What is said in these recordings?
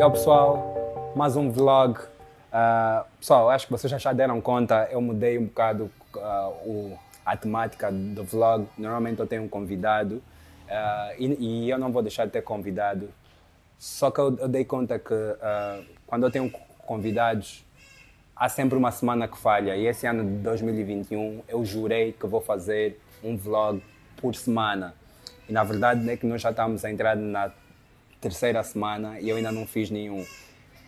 Yo pessoal, mais um vlog. Uh, pessoal, acho que vocês já deram conta, eu mudei um bocado uh, o, a temática do vlog. Normalmente eu tenho um convidado uh, e, e, eu não vou deixar de ter convidado. Só que eu, eu dei conta que quando eu tenho convidados, há sempre uma semana que falha. E esse ano de 2021 eu jurei que vou fazer um vlog por semana. E na verdade é que nós já estamos a entrar na terceira semana e eu ainda não fiz nenhum.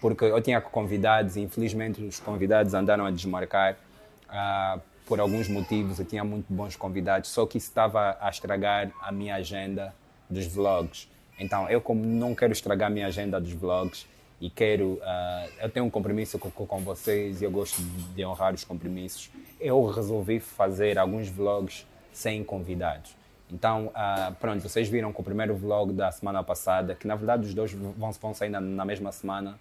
Porque eu tinha convidados e infelizmente os convidados andaram a desmarcar uh, por alguns motivos. Eu tinha muito bons convidados, só que isso estava a estragar a minha agenda dos vlogs. Então, eu como não quero estragar a minha agenda dos vlogs e quero, uh, eu tenho um compromisso com, com vocês e eu gosto de honrar os compromissos, eu resolvi fazer alguns vlogs sem convidados. Então, uh, pronto, vocês viram com o primeiro vlog da semana passada, que na verdade os dois vão, vão sair na, na mesma semana,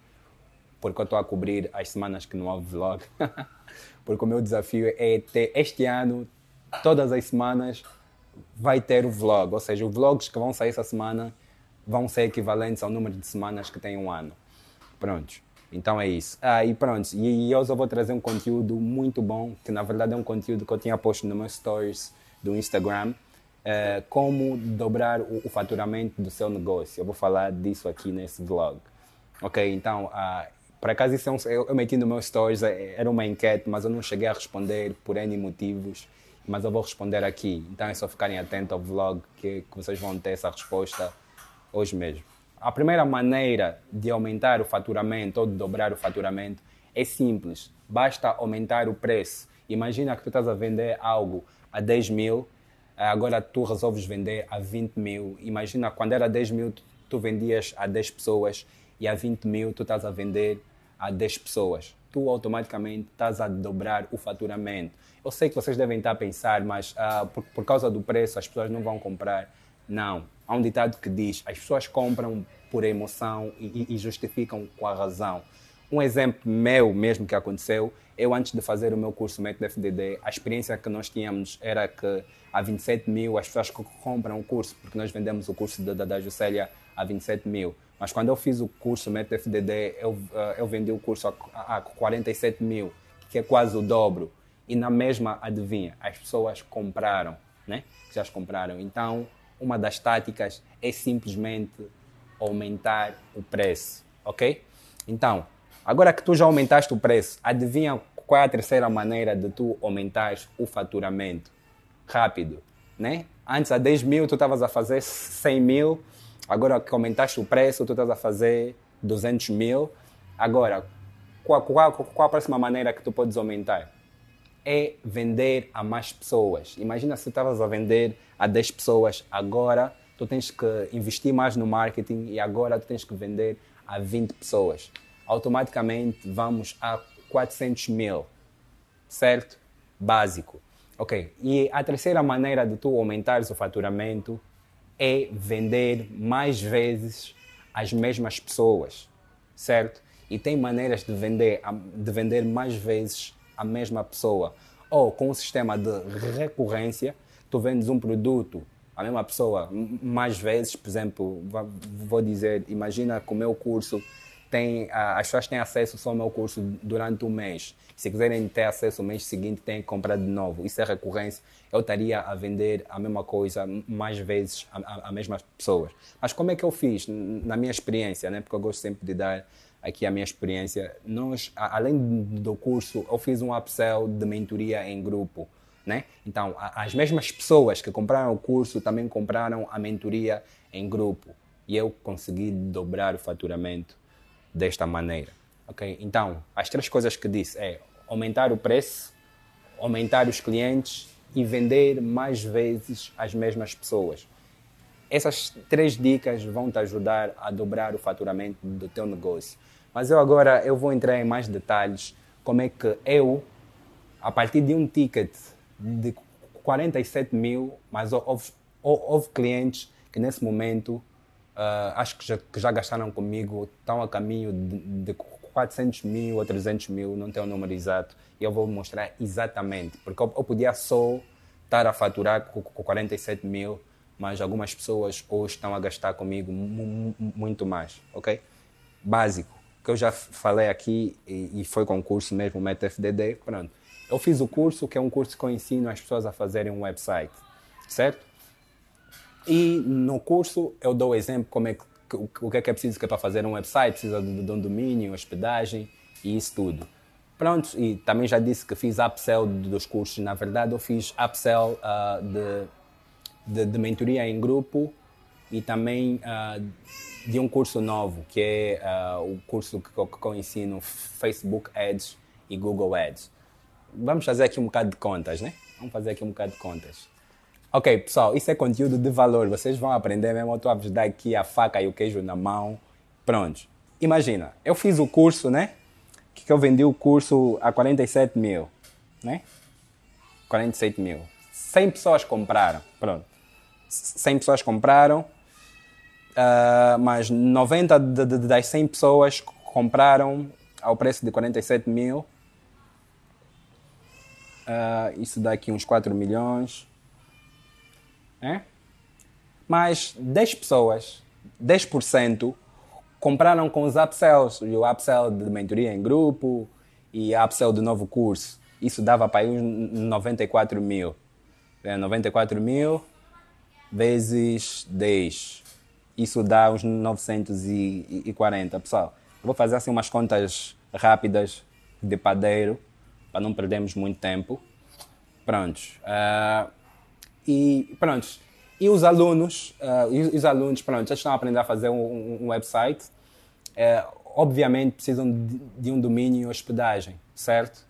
porque eu estou a cobrir as semanas que não há vlog. porque o meu desafio é ter este ano, todas as semanas, vai ter o vlog. Ou seja, os vlogs que vão sair essa semana vão ser equivalentes ao número de semanas que tem um ano. Pronto. Então é isso. Ah, e pronto. E, e eu só vou trazer um conteúdo muito bom, que na verdade é um conteúdo que eu tinha posto no meu stories do Instagram uh, como dobrar o, o, faturamento do seu negócio. Eu vou falar disso aqui nesse vlog. Ok, então, uh, por acaso isso é um, eu, eu meti no meu stories, é, era uma enquete, mas eu não cheguei a responder por N motivos, mas eu vou responder aqui. Então é só ficarem atentos ao vlog que, que vocês vão ter essa resposta hoje mesmo. A primeira maneira de aumentar o faturamento ou de dobrar o faturamento é simples. Basta aumentar o preço. Imagina que tu estás a vender algo a 10 mil agora tu resolves vender a 20 mil. Imagina, quando era 10 mil, tu, vendias a 10 pessoas e a 20 mil tu estás a vender a 10 pessoas. Tu automaticamente estás a dobrar o faturamento. Eu sei que vocês devem estar a pensar, mas uh, por, por causa do preço as pessoas não vão comprar. Não. Há um ditado que diz: as pessoas compram por emoção e, e justificam com a razão. Um exemplo meu mesmo que aconteceu, eu antes de fazer o meu curso Método FDD, a experiência que nós tínhamos era que a 27 mil as pessoas que compram o curso, porque nós vendemos o curso da, da Juscelia a 27 mil. Mas quando eu fiz o curso Método FDD, eu, eh, eu vendi o curso a, a 47 mil, que é quase o dobro. E na mesma, adivinha, as pessoas compraram, né? Já as compraram. Então, uma das táticas é simplesmente aumentar o preço, ok? Então, Agora que tu já aumentaste o preço, adivinha qual é a terceira maneira de tu aumentares o faturamento? Rápido, né? Antes a 10 mil tu estavas a fazer 100 mil, agora que aumentaste o preço tu estás a fazer 200 mil. Agora, qual, qual, qual a próxima maneira que tu podes aumentar? É vender a mais pessoas. Imagina se tu estavas a vender a 10 pessoas, agora tu tens que investir mais no marketing e agora tu tens que vender a 20 pessoas automaticamente vamos a 400 mil, certo? Básico. Ok. E a terceira maneira de tu aumentares o faturamento é vender mais vezes as mesmas pessoas, certo? E tem maneiras de vender, de vender mais vezes a mesma pessoa. Ou com um sistema de recorrência, tu vendes um produto a mesma pessoa mais vezes, por exemplo, vou dizer, imagina que o meu curso tem, as pessoas têm acesso só ao meu curso durante um mês. Se quiserem ter acesso no mês seguinte, têm que comprar de novo. Isso é recorrência. Eu estaria a vender a mesma coisa mais vezes a, a, a mesmas pessoas. Mas como é que eu fiz? Na minha experiência, né? porque eu gosto sempre de dar aqui a minha experiência. Nós, além do curso, eu fiz um upsell de mentoria em grupo. Né? Então, as mesmas pessoas que compraram o curso também compraram a mentoria em grupo. E eu consegui dobrar o faturamento desta maneira. ok? Então, as três coisas que disse é aumentar o preço, aumentar os clientes e vender mais vezes as mesmas pessoas. Essas três dicas vão te ajudar a dobrar o faturamento do teu negócio. Mas eu agora eu vou entrar em mais detalhes como é que eu, a partir de um ticket de 47 mil, mas houve, houve clientes que nesse momento Uh, acho que já, que já, gastaram comigo, estão a caminho de, de 400 mil ou 300 mil, não tenho o número exato, e eu vou mostrar exatamente, porque eu, eu podia só estar a faturar com, com 47 mil, mas algumas pessoas hoje estão a gastar comigo muito mais, ok? básico, que eu já falei aqui e, e foi concurso mesmo, o MetaFDD, pronto. Eu fiz o curso, que é um curso que eu ensino as pessoas a fazerem um website, certo? E no curso eu dou o exemplo como é que, o que é que é preciso que é para fazer um website, precisa de, um domínio, hospedagem e isso tudo. Pronto, e também já disse que fiz upsell dos cursos. Na verdade, eu fiz upsell uh, de, de, de, mentoria em grupo e também uh, de um curso novo, que é uh, o curso que, que, que eu ensino Facebook Ads e Google Ads. Vamos fazer aqui um bocado de contas, né? Vamos fazer aqui um bocado de contas. Ok, pessoal, isso é conteúdo de valor. Vocês vão aprender mesmo. Eu estou a vos dar aqui a faca e o queijo na mão. Pronto. Imagina, eu fiz o curso, né? que eu vendi o curso a 47 mil, né? 47 mil. 100 pessoas compraram, pronto. 100 pessoas compraram, uh, mas 90 de, de, das 100 pessoas compraram ao preço de 47 mil. Uh, isso dá aqui uns 4 milhões. Né? Mas 10 pessoas, 10%, compraram com os upsells, o upsell de mentoria em grupo e upsell do novo curso. Isso dava para uns 94 mil. 94 é, mil vezes 10. Isso dá uns 940. Pessoal, vou fazer assim umas contas rápidas de padeiro, para não perdermos muito tempo. Prontos. Uh, e prontos. E os alunos, uh, e os alunos, pronto, já estão a aprender a fazer um, um website. Uh, obviamente precisam de, de, um domínio e hospedagem, certo?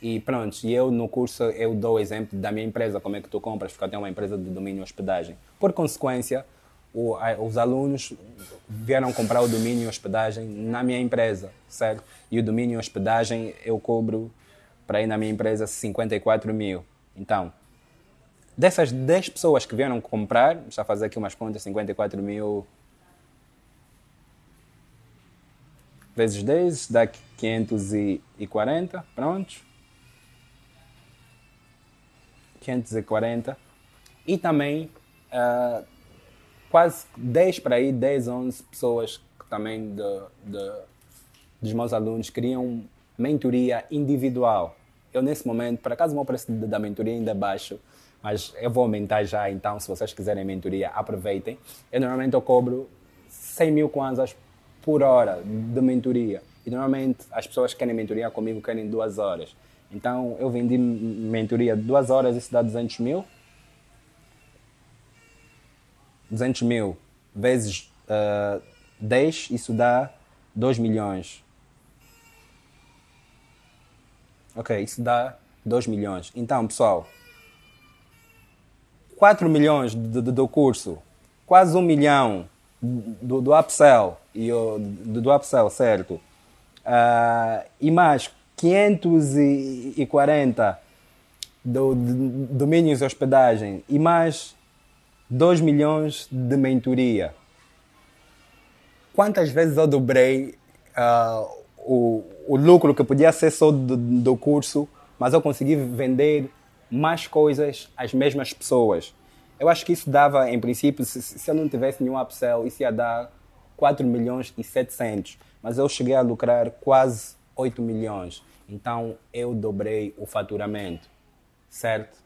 E pronto, e eu no curso eu dou o exemplo da minha empresa, como é que tu compras, porque eu tenho uma empresa de domínio e hospedagem. Por consequência, o, a, os alunos vieram comprar o domínio e hospedagem na minha empresa, certo? E o domínio e hospedagem eu cobro para ir na minha empresa 54 mil. Então, Dessas 10 pessoas que vieram comprar, já fazer aqui umas contas, 54 mil vezes 10 dá 540, pronto. 540. E também uh, quase 10 para aí, 10, 11 pessoas que também de, de, dos meus alunos queriam mentoria individual. Eu nesse momento, por acaso o meu preço da mentoria ainda é baixo, mas eu vou aumentar já, então, se vocês quiserem mentoria, aproveitem. Eu normalmente eu cobro 100 mil kwanzas por hora de mentoria. E normalmente as pessoas que querem mentoria comigo querem duas horas. Então eu vendi mentoria duas horas, isso dá 200 mil. 200 mil vezes uh, 10, isso dá 2 milhões. Ok, isso dá 2 milhões. Então, pessoal, 4 milhões do, do, do curso, quase 1 milhão do, do upsell, e o, do, do upsell, certo? Uh, e mais 540 do, do domínios de hospedagem e mais 2 milhões de mentoria. Quantas vezes eu dobrei uh, o, o lucro que podia ser só do, do curso, mas eu consegui vender mais coisas às mesmas pessoas. Eu acho que isso dava, em princípio, se, se eu não tivesse nenhum upsell, isso ia dar 4 milhões e 700. Mas eu cheguei a lucrar quase 8 milhões. Então eu dobrei o faturamento, certo?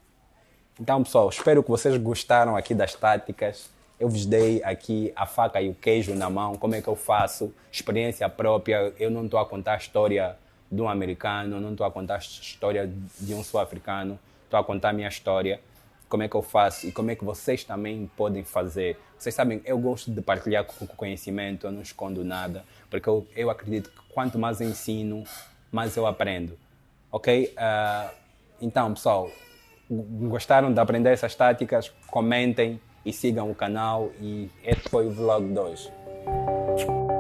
Então, pessoal, espero que vocês gostaram aqui das táticas. Eu vos dei aqui a faca e o queijo na mão, como é que eu faço, experiência própria. Eu não estou a contar a história de um americano, não estou a contar a história de um sul-africano estou a contar a minha história, como é que eu faço e como é que vocês também podem fazer. Vocês sabem, eu gosto de partilhar com conhecimento, eu não escondo nada, porque eu, eu acredito que quanto mais eu ensino, mais eu aprendo. Ok? Uh, então, pessoal, gostaram de aprender essas táticas? Comentem e sigam o canal. E esse foi o vlog 2.